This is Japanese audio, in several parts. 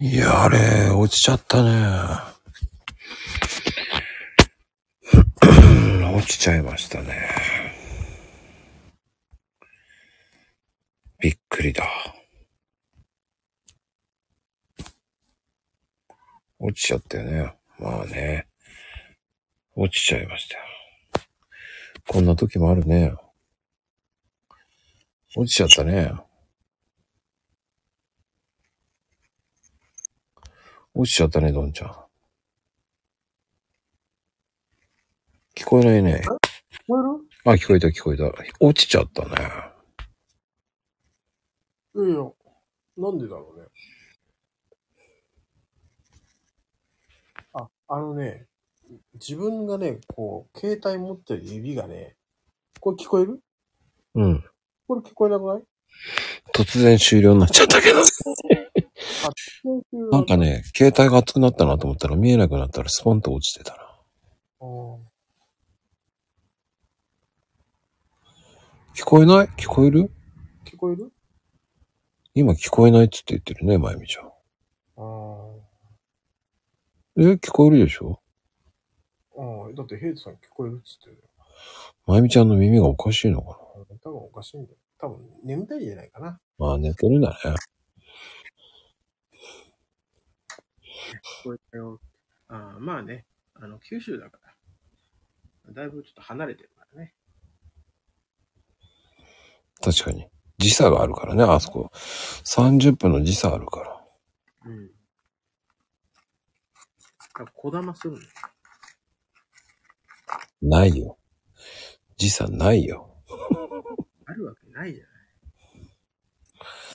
いや、あれ、落ちちゃったね。落ちちゃいましたね。びっくりだ。落ちちゃったよね。まあね。落ちちゃいました。こんな時もあるね。落ちちゃったね。落ちちゃったね、どんちゃん。聞こえないね。聞こえる？あ、聞こえた聞こえた。落ちちゃったね。いやいや、なんでだろうね。あ、あのね、自分がね、こう、携帯持ってる指がね、これ聞こえる？うん。これ聞こえなくない？突然終了になっちゃったけど。あ、なんかね、携帯が熱くなったなと思ったら見えなくなったらスポンと落ちてたな。うん聞こえない？聞こえる？聞こえる？今聞こえないっつって言ってるね、まゆみちゃん。え、聞こえるでしょ？ああ、だってヘイトさん聞こえるっつってるまゆみちゃんの耳がおかしいのかよ。多分おかしいんだよ。多分眠たいんじゃないかな。なまあ寝てるんだね。こえたよ。ああ、まあね、あの、九州だから。だいぶちょっと離れてるからね。確かに。時差があるからね、あそこ。30分の時差あるから。うん。あ、こだまするのないよ。時差ないよ。あるわけないじゃない。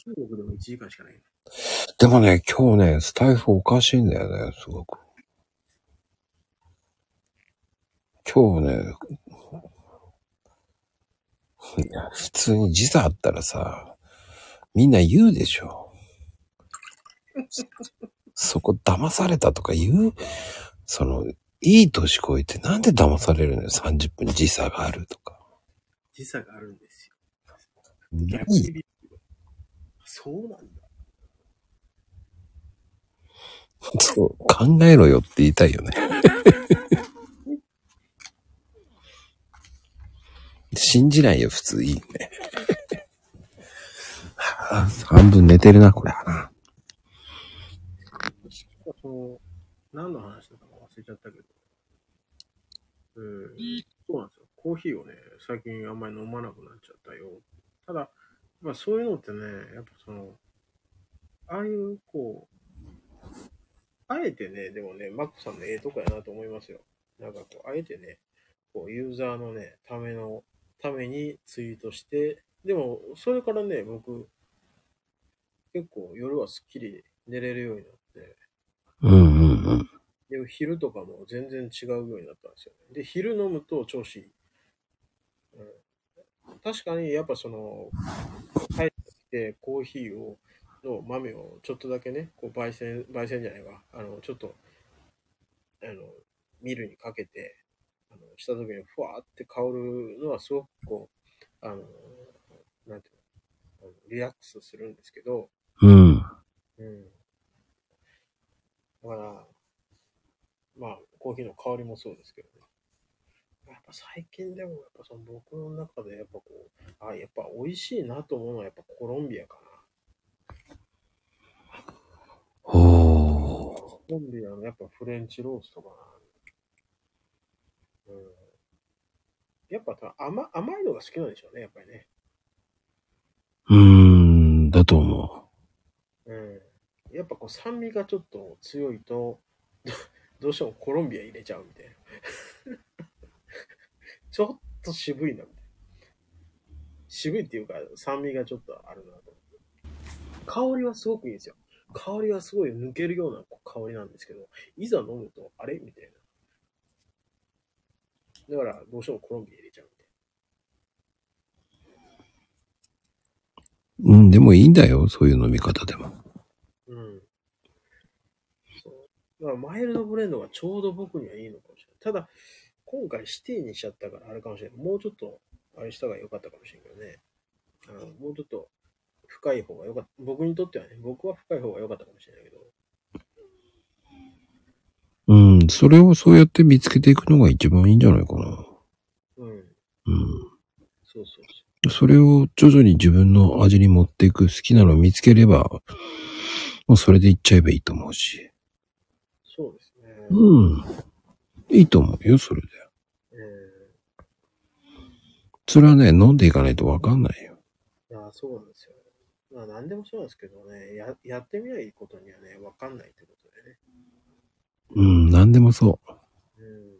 中国でも1時間しかないよ。でもね、今日ね、スタイフおかしいんだよね、すごく。今日ね、いや、普通に時差あったらさ、みんな言うでしょ。そこ騙されたとか言う？その、いい年こいてなんで騙されるのよ、30分時差があるとか。時差があるんですよ。ない逆にびっくりそうなんだ。そう、考えろよって言いたいよね。信じないよ、普通いいね。は あ半分寝てるな、これはな。その、何の話だったか忘れちゃったけど。うん、そうなんですよ。コーヒーをね、最近あんまり飲まなくなっちゃったよ。ただ、まあそういうのってね、やっぱその、ああいう、こう、あえてね、でもね、マックさんのええとこやなと思いますよ。なんかこう、あえてね、こう、ユーザーのね、ための、ためにツイートして、でも、それからね、僕、結構夜はすっきり寝れるようになって、うんうんうん。で、昼とかも全然違うようになったんですよね。で、昼飲むと調子いい。うん、確かに、やっぱその、帰ってきてコーヒーを、の豆をちょっとだけね、こう焙煎、焙煎じゃないわ。あの、ちょっと、あの、ミルにかけて、あの、した時にふわーって香るのはすごくこう、あの、なんていうの、あのリラックスするんですけど、うん。うん。だから、まあ、コーヒーの香りもそうですけどね。やっぱ最近でも、やっぱその僕の中で、やっぱこう、あ、やっぱ美味しいなと思うのは、やっぱコロンビアかおな。ー。コロンビアのやっぱフレンチローストかな。うん。やっぱ甘甘いのが好きなんでしょうね、やっぱりね。うーん、だと思うん。やっぱこう酸味がちょっと強いと、ど どうしてもコロンビア入れちゃうみたいな。ちょっと渋いなみたいな。渋いっていうか酸味がちょっとあるなと。香りはすごくいいんですよ。香りはすごい抜けるような香りなんですけど、いざ飲むと、あれ？みたいな。だから、どうしてもコロンビア入れちゃうみたいう。うん、でもいいんだよ、そういう飲み方でも。な。うん。そう。だから、マイルドブレンドがちょうど僕にはいいのかもしれない。ただ、今回シティにしちゃったからあれかもしれない。もうちょっと、あれした方が良かったかもしれんけどね。あのもうちょっと深い方が良かった。僕にとってはね、僕は深い方が良かったかもしれないけど、うん。それをそうやって見つけていくのが一番いいんじゃないかな。うん。うん。そうそうそそれを徐々に自分の味に持っていく好きなのを見つければ、もうそれでいっちゃえばいいと思うし。う。そうですね。うん。いいと思うよ、それで。えそれはね、飲んでいかないとわかんないよ。ー、いや、そうなんですよ。まあ、何でもそうですけどね、ややってみないことにはね、わかんないってことでね。うん、なんでもそうん。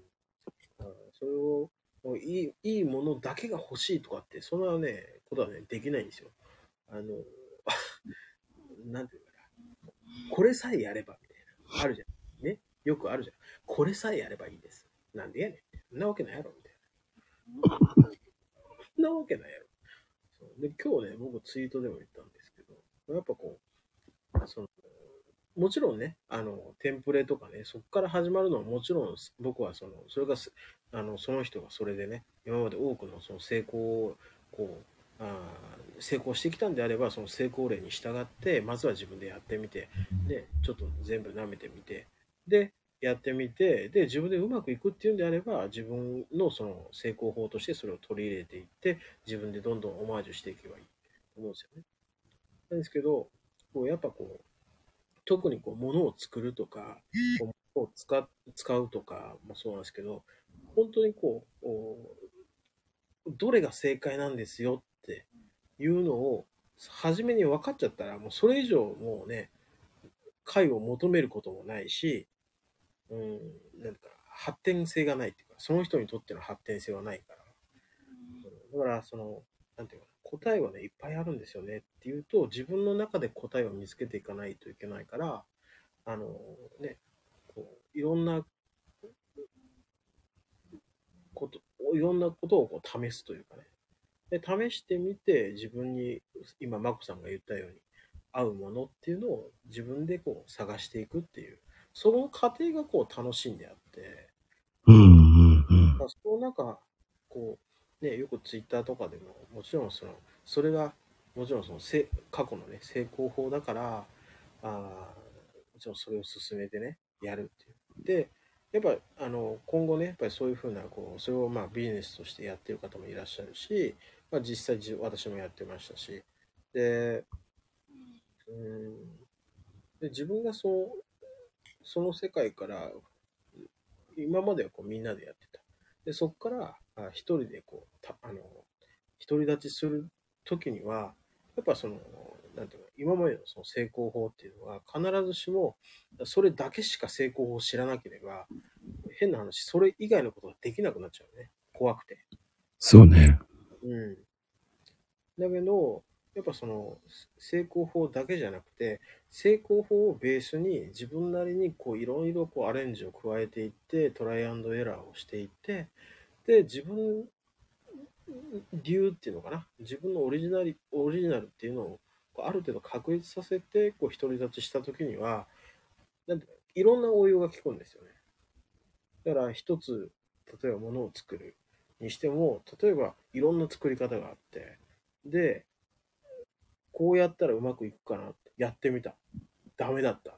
だからそれを、もういい、いいものだけが欲しいとかって、そんなね、ことはね、できないんですよ。あの、なんていうのかな。これさえやれば、みたいな。あるじゃん。ね？よくあるじゃん。これさえやればいいです。なんでやねんんなわけないやろ、みたいな。そんなわけないやろ。で、今日ね、僕ツイートでも言ったんですやっぱこう、その、もちろんね、あの、テンプレとかね、そこから始まるのはもちろん、僕はその、それが、あの、その人がそれでね、今まで多くのその成功を、こう、あ成功してきたんであれば、その成功例に従って、まずは自分でやってみて、で、ちょっと全部舐めてみて、で、やってみて、で、自分でうまくいくっていうんであれば、自分のその成功法としてそれを取り入れていって、自分でどんどんオマージュしていけばいいと思うんですよね。なんですけど、こうやっぱこう、特にこう物を作るとか、こう物を使っ使うとかもそうなんですけど、本当にこう、おどれが正解なんですよっていうのを、初めに分かっちゃったら、もうそれ以上もうね、解を求めることもないし、うん、なんか発展性がないっていうか、その人にとっての発展性はないから。うん。だから、その、なんていうかな、答えはね、いっぱいあるんですよねっていうと、自分の中で答えを見つけていかないといけないから、あの、ね、こう、いろんなこと、いろんなことをこう試すというかね。で、試してみて、自分に、今、マコさんが言ったように、合うものっていうのを自分でこう探していくっていう、その過程がこう楽しんであって、う。うん、うん、うんまあ、その中、こう、ね、よくツイッターとかでも、もちろんその、それが、もちろんそのせ過去のね、成功法だから、あもちろんそれを進めてね、やるっていう。で、やっぱ、あの、今後ね、やっぱりそういうふうな、こう、それをまあビジネスとしてやってる方もいらっしゃるし、まあ実際じ私もやってましたし、で、うん、で自分がそう、その世界から、今まではこうみんなでやってた。で、そこからあ一人でこう、たあの、独り立ちするときには、やっぱその、なんていうか、今までのその成功法っていうのは、必ずしも、それだけしか成功法を知らなければ、変な話、それ以外のことができなくなっちゃうね。怖くて。そうね。うん。だけど、やっぱその成功法だけじゃなくて、成功法をベースに自分なりにこういろいろこうアレンジを加えていって、トライアンドエラーをしていって、で、自分流っていうのかな？自分のオリジナル、オリジナルっていうのをある程度確立させて、こう独り立ちしたときには、なんていろんな応用が効くんですよね。だから一つ、例えば物を作るにしても、例えばいろんな作り方があって、で、こうやったらうまくいくかなってやってみた。ダメだった。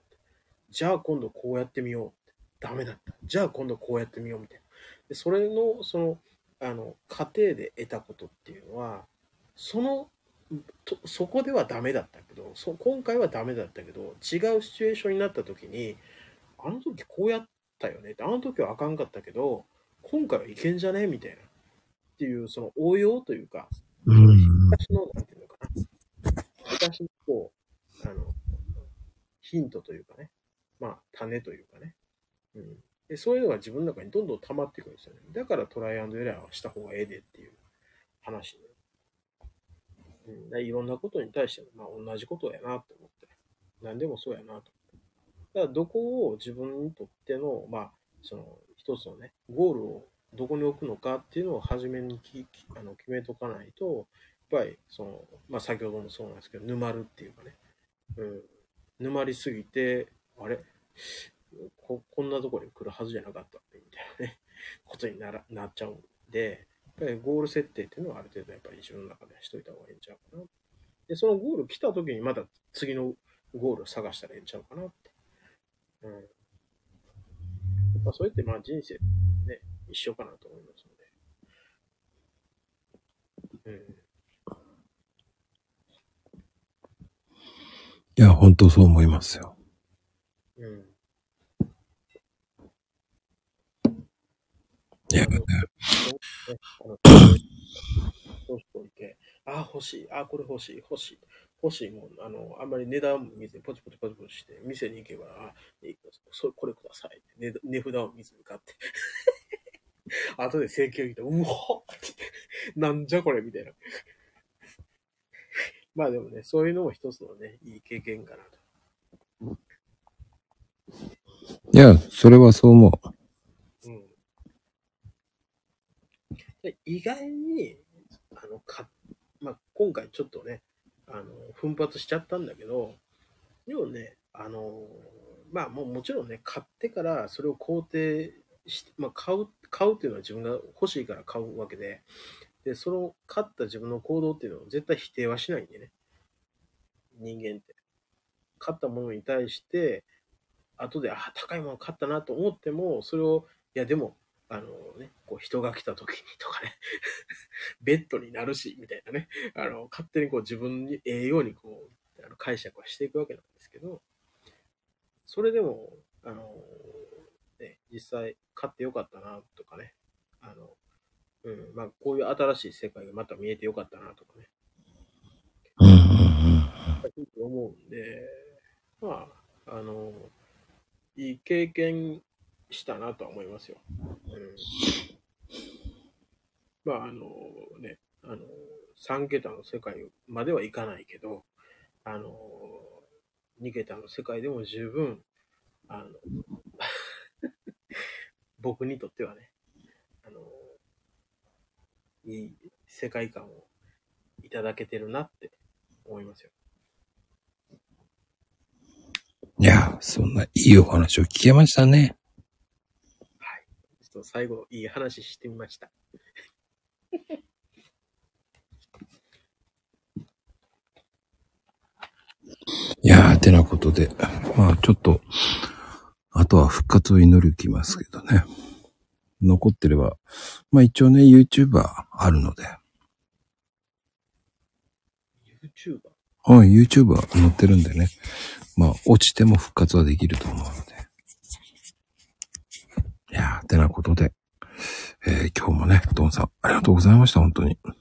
じゃあ今度こうやってみよう。ダメだった。じゃあ今度こうやってみようみたいな。で、それの、その、あの、過程で得たことっていうのは、その、とそこではダメだったけどそ、今回はダメだったけど、違うシチュエーションになった時に、あの時こうやったよねって、あの時はあかんかったけど、今回はいけんじゃねみたいな。っていう、その応用というか、うん。昔の、なんていうのかな。昔の、こう、あの、ヒントというかね。まあ、種というかね。うん。で、そういうのが自分の中にどんどん溜まっていくんですよね。だからトライアンドエラーをした方がええでっていう話ね。うん。でいろんなことに対しても、まあ、同じことやなって思って。何でもそうやなと思って。だから、どこを自分にとっての、まあ、その、一つのね、ゴールをどこに置くのかっていうのを初めにききあの決めとかないと、やっぱり、その、まあ、先ほどもそうなんですけど、沼るっていうかね、うん、沼りすぎて、あれ？ここんなとこに来るはずじゃなかった、みたいなね、ことにならなっちゃうんで、やっぱりゴール設定っていうのはある程度やっぱり自分の中でしといた方がいいんちゃうかな。で、そのゴール来た時にまた次のゴールを探したらいいんちゃうかなって。うん。まあ、それってまあ人生ね、一緒かなと思いますので。うん。いや、本当そう思いますよ。うん。いや、ね、ね、あの、どうしておいて、あ、欲しい、あ、これ欲しい、欲しい、欲しいもん、あの、あんまり値段も見ずにポチポチポチポチして、店に行けば、あ、いいそれこれください。値値札を見ずに買って。後で請求来て、うわなんじゃこれみたいな。まあでもね、そういうのも一つのね、いい経験かなと。いや、それはそう思う。うん。で意外に、あの、か、まあ、今回ちょっとね、あの、奮発しちゃったんだけど、でもね、あの、まあ、もうもちろんね、買ってからそれを肯定して、まあ、買う、買うっていうのは自分が欲しいから買うわけで、で、その買った自分の行動っていうのを絶対否定はしないんでね。人間って。買ったものに対して、後で、あ、高いもの買ったなと思っても、それを、いや、でも、あのね、こう人が来た時にとかね、ベッドになるし、みたいなね、あの、勝手にこう自分にええようにこう、あの解釈はしていくわけなんですけど、それでも、あの、ね、実際買ってよかったなとかね、あの、うん、まあ、こういう新しい世界がまた見えてよかったなとかね、うん。思うんで、まあ、あの、いい経験したなとは思いますよ。まあ、あのね、あの、3桁の世界まではいかないけど、あの、2桁の世界でも十分、あの、僕にとってはね、あの、いい世界観をいただけてるなって思いますよ。いや、そんないいお話を聞けましたね。と最後、いい話してみました。いやー、てなことで、まあちょっと、あとは復活を祈るきますけどね。残ってれば、まあ一応ね、YouTuber あるので、YouTuber? はい、YouTuber 載ってるんでね。まあ落ちても復活はできると思うので。てなことで、えー今日もね、ドンさん、ありがとうございました、本当に。こ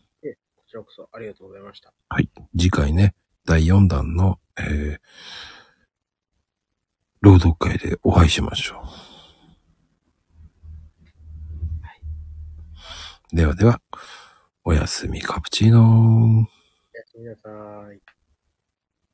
ちらこそありがとうございました。はい。次回ね、第4弾の、えー、朗読会でお会いしましょう。ではでは、おやすみカプチーノー。おやすみなさい。